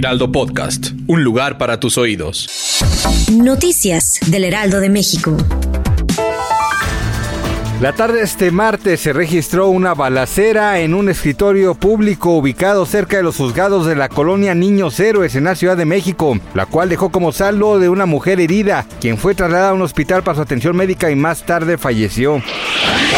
Heraldo Podcast, un lugar para tus oídos. Noticias del Heraldo de México. La tarde de este martes se registró una balacera en un escritorio público ubicado cerca de los juzgados de la colonia Niños Héroes en la Ciudad de México, la cual dejó como saldo de una mujer herida, quien fue trasladada a un hospital para su atención médica y más tarde falleció.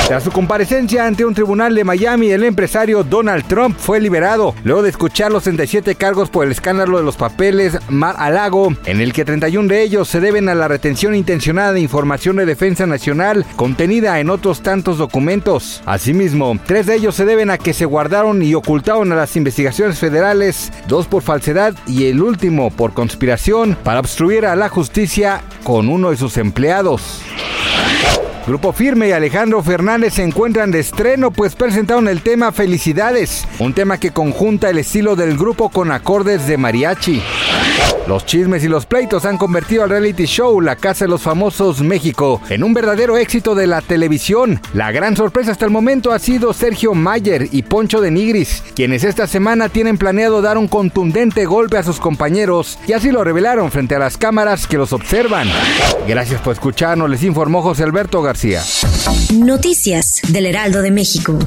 Tras su comparecencia ante un tribunal de Miami, el empresario Donald Trump fue liberado luego de escuchar los 67 cargos por el escándalo de los papeles Mar a Lago, en el que 31 de ellos se deben a la retención intencionada de información de defensa nacional contenida en otros tantos documentos. Asimismo, tres de ellos se deben a que se guardaron y ocultaron a las investigaciones federales, dos por falsedad y el último por conspiración para obstruir a la justicia con uno de sus empleados. Grupo Firme y Alejandro Fernández se encuentran de estreno pues presentaron el tema Felicidades, un tema que conjunta el estilo del grupo con acordes de mariachi. Los chismes y los pleitos han convertido al reality show La Casa de los Famosos México en un verdadero éxito de la televisión. La gran sorpresa hasta el momento ha sido Sergio Mayer y Poncho de Nigris, quienes esta semana tienen planeado dar un contundente golpe a sus compañeros y así lo revelaron frente a las cámaras que los observan. Gracias por escucharnos, les informó José Alberto García. Noticias del Heraldo de México.